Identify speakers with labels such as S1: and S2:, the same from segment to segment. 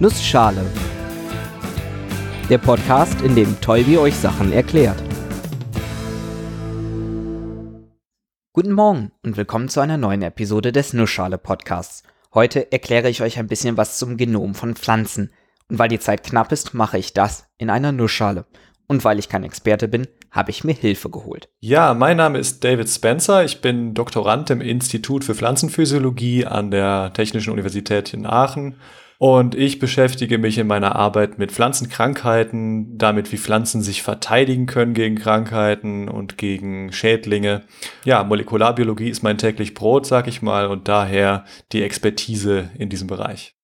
S1: Nussschale. Der Podcast, in dem Tolbi euch Sachen erklärt. Guten Morgen und willkommen zu einer neuen Episode des Nussschale Podcasts. Heute erkläre ich euch ein bisschen was zum Genom von Pflanzen. Und weil die Zeit knapp ist, mache ich das in einer Nussschale. Und weil ich kein Experte bin, habe ich mir Hilfe geholt.
S2: Ja, mein Name ist David Spencer. Ich bin Doktorand im Institut für Pflanzenphysiologie an der Technischen Universität in Aachen und ich beschäftige mich in meiner Arbeit mit Pflanzenkrankheiten, damit wie Pflanzen sich verteidigen können gegen Krankheiten und gegen Schädlinge. Ja, Molekularbiologie ist mein täglich Brot, sag ich mal, und daher die Expertise in diesem Bereich.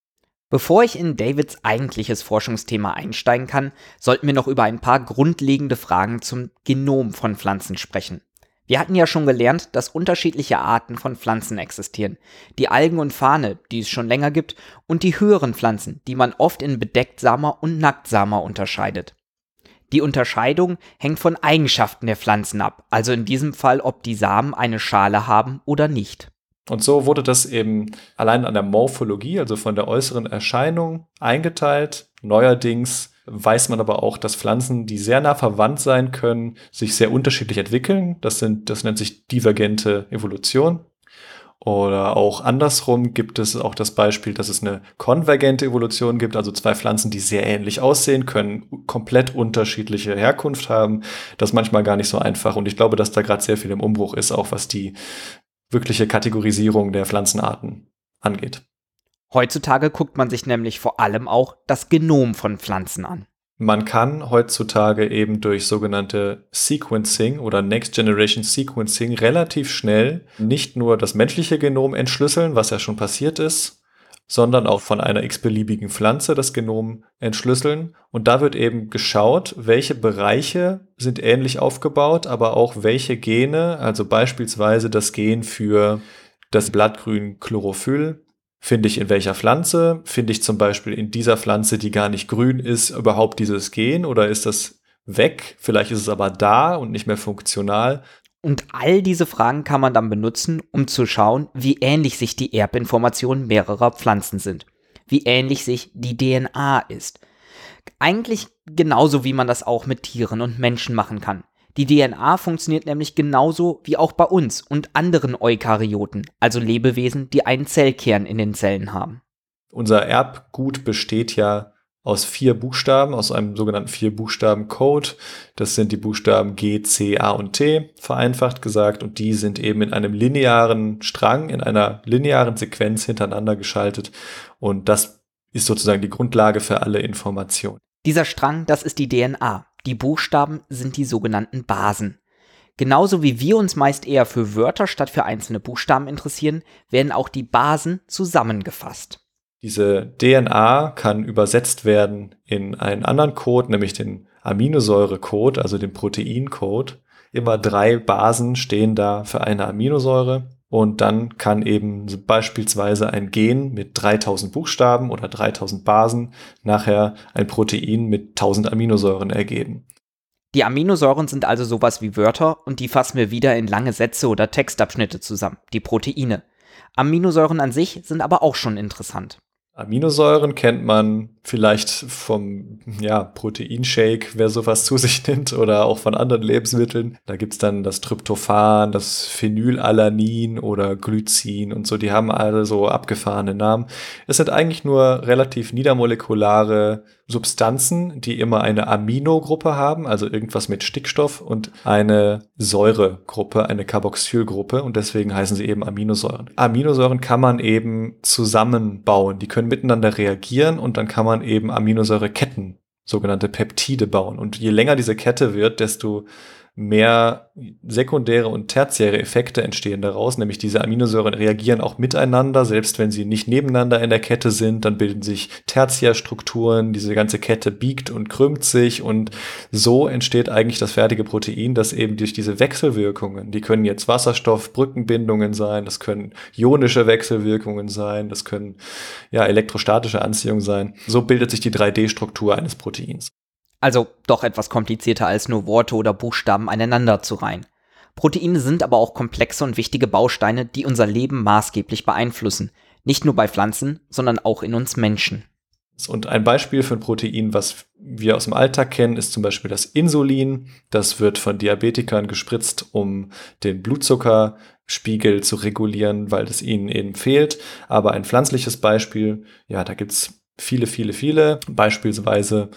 S1: Bevor ich in Davids eigentliches Forschungsthema einsteigen kann, sollten wir noch über ein paar grundlegende Fragen zum Genom von Pflanzen sprechen. Wir hatten ja schon gelernt, dass unterschiedliche Arten von Pflanzen existieren. Die Algen und Fahne, die es schon länger gibt, und die höheren Pflanzen, die man oft in Bedecktsamer und Nacktsamer unterscheidet. Die Unterscheidung hängt von Eigenschaften der Pflanzen ab, also in diesem Fall, ob die Samen eine Schale haben oder nicht.
S2: Und so wurde das eben allein an der Morphologie, also von der äußeren Erscheinung, eingeteilt. Neuerdings weiß man aber auch, dass Pflanzen, die sehr nah verwandt sein können, sich sehr unterschiedlich entwickeln. Das sind, das nennt sich divergente Evolution. Oder auch andersrum gibt es auch das Beispiel, dass es eine konvergente Evolution gibt, also zwei Pflanzen, die sehr ähnlich aussehen, können komplett unterschiedliche Herkunft haben. Das ist manchmal gar nicht so einfach. Und ich glaube, dass da gerade sehr viel im Umbruch ist, auch was die wirkliche Kategorisierung der Pflanzenarten angeht.
S1: Heutzutage guckt man sich nämlich vor allem auch das Genom von Pflanzen an.
S2: Man kann heutzutage eben durch sogenannte Sequencing oder Next Generation Sequencing relativ schnell nicht nur das menschliche Genom entschlüsseln, was ja schon passiert ist, sondern auch von einer x-beliebigen Pflanze das Genom entschlüsseln. Und da wird eben geschaut, welche Bereiche sind ähnlich aufgebaut, aber auch welche Gene, also beispielsweise das Gen für das Blattgrün Chlorophyll, Finde ich in welcher Pflanze? Finde ich zum Beispiel in dieser Pflanze, die gar nicht grün ist, überhaupt dieses Gen oder ist das weg? Vielleicht ist es aber da und nicht mehr funktional.
S1: Und all diese Fragen kann man dann benutzen, um zu schauen, wie ähnlich sich die Erbinformationen mehrerer Pflanzen sind. Wie ähnlich sich die DNA ist. Eigentlich genauso wie man das auch mit Tieren und Menschen machen kann. Die DNA funktioniert nämlich genauso wie auch bei uns und anderen Eukaryoten, also Lebewesen, die einen Zellkern in den Zellen haben.
S2: Unser Erbgut besteht ja aus vier Buchstaben, aus einem sogenannten vier Buchstaben Code. Das sind die Buchstaben G, C, A und T, vereinfacht gesagt. Und die sind eben in einem linearen Strang, in einer linearen Sequenz hintereinander geschaltet. Und das ist sozusagen die Grundlage für alle Informationen.
S1: Dieser Strang, das ist die DNA. Die Buchstaben sind die sogenannten Basen. Genauso wie wir uns meist eher für Wörter statt für einzelne Buchstaben interessieren, werden auch die Basen zusammengefasst.
S2: Diese DNA kann übersetzt werden in einen anderen Code, nämlich den Aminosäurecode, also den Proteincode. Immer drei Basen stehen da für eine Aminosäure. Und dann kann eben beispielsweise ein Gen mit 3000 Buchstaben oder 3000 Basen nachher ein Protein mit 1000 Aminosäuren ergeben.
S1: Die Aminosäuren sind also sowas wie Wörter und die fassen wir wieder in lange Sätze oder Textabschnitte zusammen, die Proteine. Aminosäuren an sich sind aber auch schon interessant.
S2: Aminosäuren kennt man vielleicht vom ja, Proteinshake, wer sowas zu sich nimmt, oder auch von anderen Lebensmitteln. Da gibt's dann das Tryptophan, das Phenylalanin oder Glycin und so. Die haben alle so abgefahrene Namen. Es sind eigentlich nur relativ niedermolekulare Substanzen, die immer eine Aminogruppe haben, also irgendwas mit Stickstoff und eine Säuregruppe, eine Carboxylgruppe und deswegen heißen sie eben Aminosäuren. Aminosäuren kann man eben zusammenbauen, die können miteinander reagieren und dann kann man eben Aminosäureketten, sogenannte Peptide bauen. Und je länger diese Kette wird, desto mehr sekundäre und tertiäre Effekte entstehen daraus, nämlich diese Aminosäuren reagieren auch miteinander, selbst wenn sie nicht nebeneinander in der Kette sind, dann bilden sich Tertiärstrukturen, diese ganze Kette biegt und krümmt sich und so entsteht eigentlich das fertige Protein, das eben durch diese Wechselwirkungen, die können jetzt Wasserstoffbrückenbindungen sein, das können ionische Wechselwirkungen sein, das können ja elektrostatische Anziehung sein. So bildet sich die 3D-Struktur eines Proteins.
S1: Also doch etwas komplizierter als nur Worte oder Buchstaben aneinander zu reihen. Proteine sind aber auch komplexe und wichtige Bausteine, die unser Leben maßgeblich beeinflussen. Nicht nur bei Pflanzen, sondern auch in uns Menschen.
S2: Und ein Beispiel für ein Protein, was wir aus dem Alltag kennen, ist zum Beispiel das Insulin. Das wird von Diabetikern gespritzt, um den Blutzuckerspiegel zu regulieren, weil es ihnen eben fehlt. Aber ein pflanzliches Beispiel, ja, da gibt's viele, viele, viele. Beispielsweise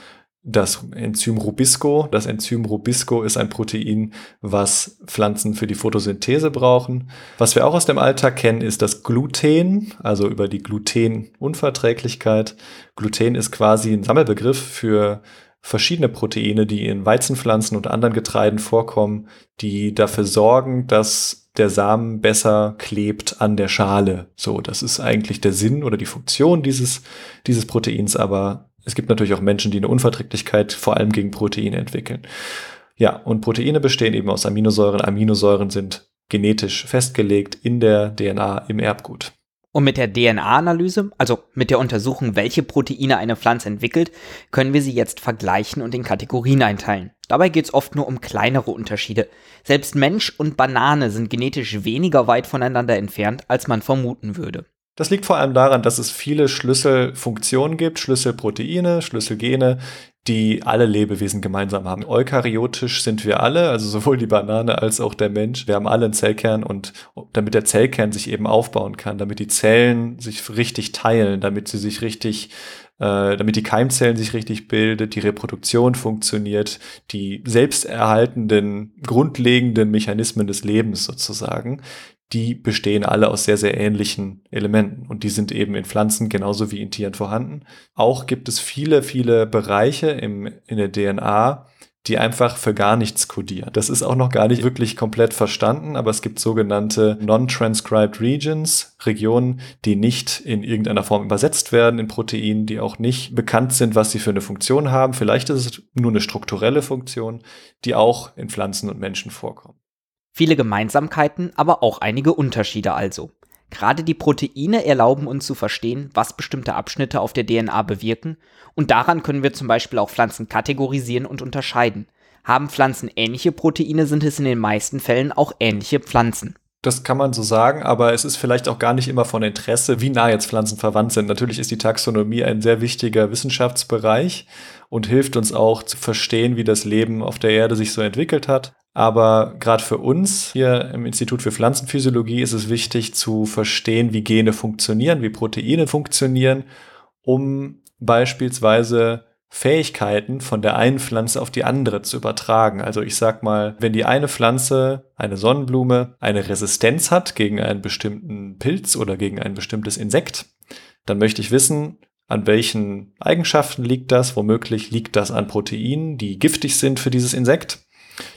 S2: das Enzym Rubisco. Das Enzym Rubisco ist ein Protein, was Pflanzen für die Photosynthese brauchen. Was wir auch aus dem Alltag kennen, ist das Gluten, also über die Glutenunverträglichkeit. Gluten ist quasi ein Sammelbegriff für verschiedene Proteine, die in Weizenpflanzen und anderen Getreiden vorkommen, die dafür sorgen, dass der Samen besser klebt an der Schale. So, das ist eigentlich der Sinn oder die Funktion dieses, dieses Proteins, aber es gibt natürlich auch Menschen, die eine Unverträglichkeit vor allem gegen Proteine entwickeln. Ja, und Proteine bestehen eben aus Aminosäuren. Aminosäuren sind genetisch festgelegt in der DNA im Erbgut.
S1: Und mit der DNA-Analyse, also mit der Untersuchung, welche Proteine eine Pflanze entwickelt, können wir sie jetzt vergleichen und in Kategorien einteilen. Dabei geht es oft nur um kleinere Unterschiede. Selbst Mensch und Banane sind genetisch weniger weit voneinander entfernt, als man vermuten würde.
S2: Das liegt vor allem daran, dass es viele Schlüsselfunktionen gibt, Schlüsselproteine, Schlüsselgene, die alle Lebewesen gemeinsam haben. Eukaryotisch sind wir alle, also sowohl die Banane als auch der Mensch. Wir haben alle einen Zellkern und damit der Zellkern sich eben aufbauen kann, damit die Zellen sich richtig teilen, damit sie sich richtig äh, damit die Keimzellen sich richtig bildet, die Reproduktion funktioniert, die selbsterhaltenden, grundlegenden Mechanismen des Lebens sozusagen, die bestehen alle aus sehr, sehr ähnlichen Elementen. Und die sind eben in Pflanzen genauso wie in Tieren vorhanden. Auch gibt es viele, viele Bereiche im, in der DNA, die einfach für gar nichts kodieren. Das ist auch noch gar nicht wirklich komplett verstanden, aber es gibt sogenannte Non-Transcribed Regions, Regionen, die nicht in irgendeiner Form übersetzt werden in Proteinen, die auch nicht bekannt sind, was sie für eine Funktion haben. Vielleicht ist es nur eine strukturelle Funktion, die auch in Pflanzen und Menschen vorkommt.
S1: Viele Gemeinsamkeiten, aber auch einige Unterschiede also. Gerade die Proteine erlauben uns zu verstehen, was bestimmte Abschnitte auf der DNA bewirken, und daran können wir zum Beispiel auch Pflanzen kategorisieren und unterscheiden. Haben Pflanzen ähnliche Proteine, sind es in den meisten Fällen auch ähnliche Pflanzen.
S2: Das kann man so sagen, aber es ist vielleicht auch gar nicht immer von Interesse, wie nah jetzt Pflanzen verwandt sind. Natürlich ist die Taxonomie ein sehr wichtiger Wissenschaftsbereich und hilft uns auch zu verstehen, wie das Leben auf der Erde sich so entwickelt hat. Aber gerade für uns hier im Institut für Pflanzenphysiologie ist es wichtig zu verstehen, wie Gene funktionieren, wie Proteine funktionieren, um beispielsweise Fähigkeiten von der einen Pflanze auf die andere zu übertragen. Also ich sag mal, wenn die eine Pflanze, eine Sonnenblume, eine Resistenz hat gegen einen bestimmten Pilz oder gegen ein bestimmtes Insekt, dann möchte ich wissen, an welchen Eigenschaften liegt das? Womöglich liegt das an Proteinen, die giftig sind für dieses Insekt.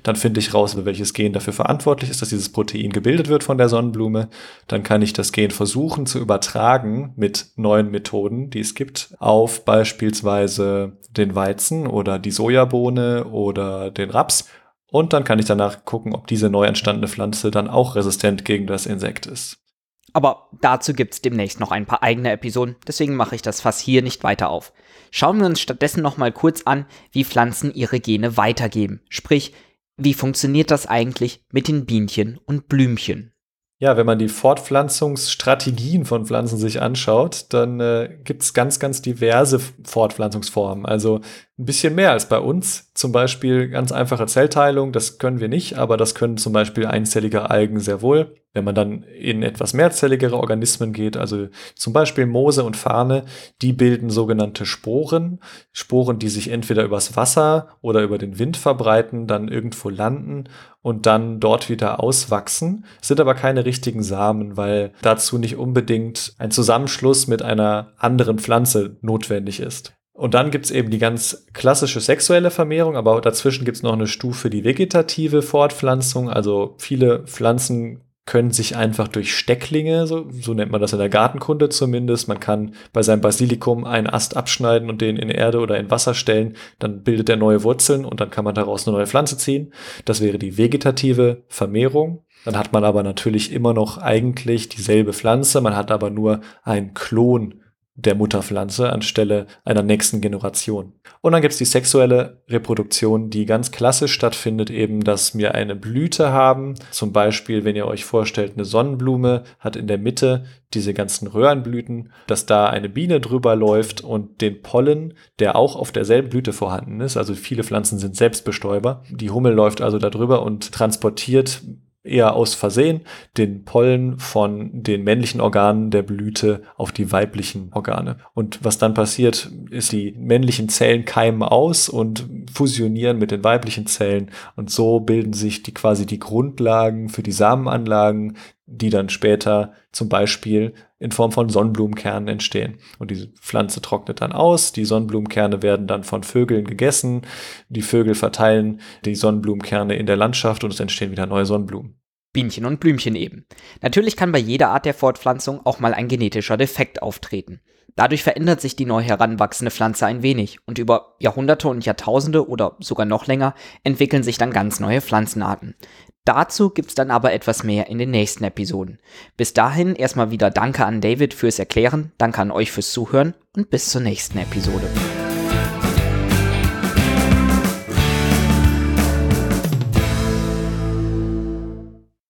S2: Dann finde ich raus, welches Gen dafür verantwortlich ist, dass dieses Protein gebildet wird von der Sonnenblume. Dann kann ich das Gen versuchen zu übertragen mit neuen Methoden, die es gibt, auf beispielsweise den Weizen oder die Sojabohne oder den Raps. Und dann kann ich danach gucken, ob diese neu entstandene Pflanze dann auch resistent gegen das Insekt ist.
S1: Aber dazu gibt es demnächst noch ein paar eigene Episoden, deswegen mache ich das Fass hier nicht weiter auf. Schauen wir uns stattdessen nochmal kurz an, wie Pflanzen ihre Gene weitergeben. Sprich, wie funktioniert das eigentlich mit den Bienchen und Blümchen?
S2: Ja, wenn man die Fortpflanzungsstrategien von Pflanzen sich anschaut, dann äh, gibt es ganz, ganz diverse Fortpflanzungsformen. Also ein bisschen mehr als bei uns. Zum Beispiel ganz einfache Zellteilung, das können wir nicht, aber das können zum Beispiel einzellige Algen sehr wohl. Wenn man dann in etwas mehrzelligere Organismen geht, also zum Beispiel Moose und Farne, die bilden sogenannte Sporen. Sporen, die sich entweder übers Wasser oder über den Wind verbreiten, dann irgendwo landen und dann dort wieder auswachsen, sind aber keine richtigen Samen, weil dazu nicht unbedingt ein Zusammenschluss mit einer anderen Pflanze notwendig ist. Und dann gibt's eben die ganz klassische sexuelle Vermehrung, aber dazwischen gibt's noch eine Stufe, die vegetative Fortpflanzung. Also viele Pflanzen können sich einfach durch Stecklinge, so, so nennt man das in der Gartenkunde zumindest, man kann bei seinem Basilikum einen Ast abschneiden und den in Erde oder in Wasser stellen, dann bildet er neue Wurzeln und dann kann man daraus eine neue Pflanze ziehen. Das wäre die vegetative Vermehrung. Dann hat man aber natürlich immer noch eigentlich dieselbe Pflanze, man hat aber nur einen Klon der Mutterpflanze anstelle einer nächsten Generation. Und dann gibt es die sexuelle Reproduktion, die ganz klassisch stattfindet, eben, dass wir eine Blüte haben. Zum Beispiel, wenn ihr euch vorstellt, eine Sonnenblume hat in der Mitte diese ganzen Röhrenblüten, dass da eine Biene drüber läuft und den Pollen, der auch auf derselben Blüte vorhanden ist, also viele Pflanzen sind Selbstbestäuber. Die Hummel läuft also da drüber und transportiert eher aus Versehen den Pollen von den männlichen Organen der Blüte auf die weiblichen Organe. Und was dann passiert, ist, die männlichen Zellen keimen aus und fusionieren mit den weiblichen Zellen und so bilden sich die quasi die Grundlagen für die Samenanlagen, die dann später zum Beispiel in Form von Sonnenblumenkernen entstehen. Und diese Pflanze trocknet dann aus, die Sonnenblumenkerne werden dann von Vögeln gegessen, die Vögel verteilen die Sonnenblumenkerne in der Landschaft und es entstehen wieder neue Sonnenblumen.
S1: Bienchen und Blümchen eben. Natürlich kann bei jeder Art der Fortpflanzung auch mal ein genetischer Defekt auftreten. Dadurch verändert sich die neu heranwachsende Pflanze ein wenig und über Jahrhunderte und Jahrtausende oder sogar noch länger entwickeln sich dann ganz neue Pflanzenarten. Dazu gibt's dann aber etwas mehr in den nächsten Episoden. Bis dahin erstmal wieder Danke an David fürs Erklären, danke an euch fürs Zuhören und bis zur nächsten Episode.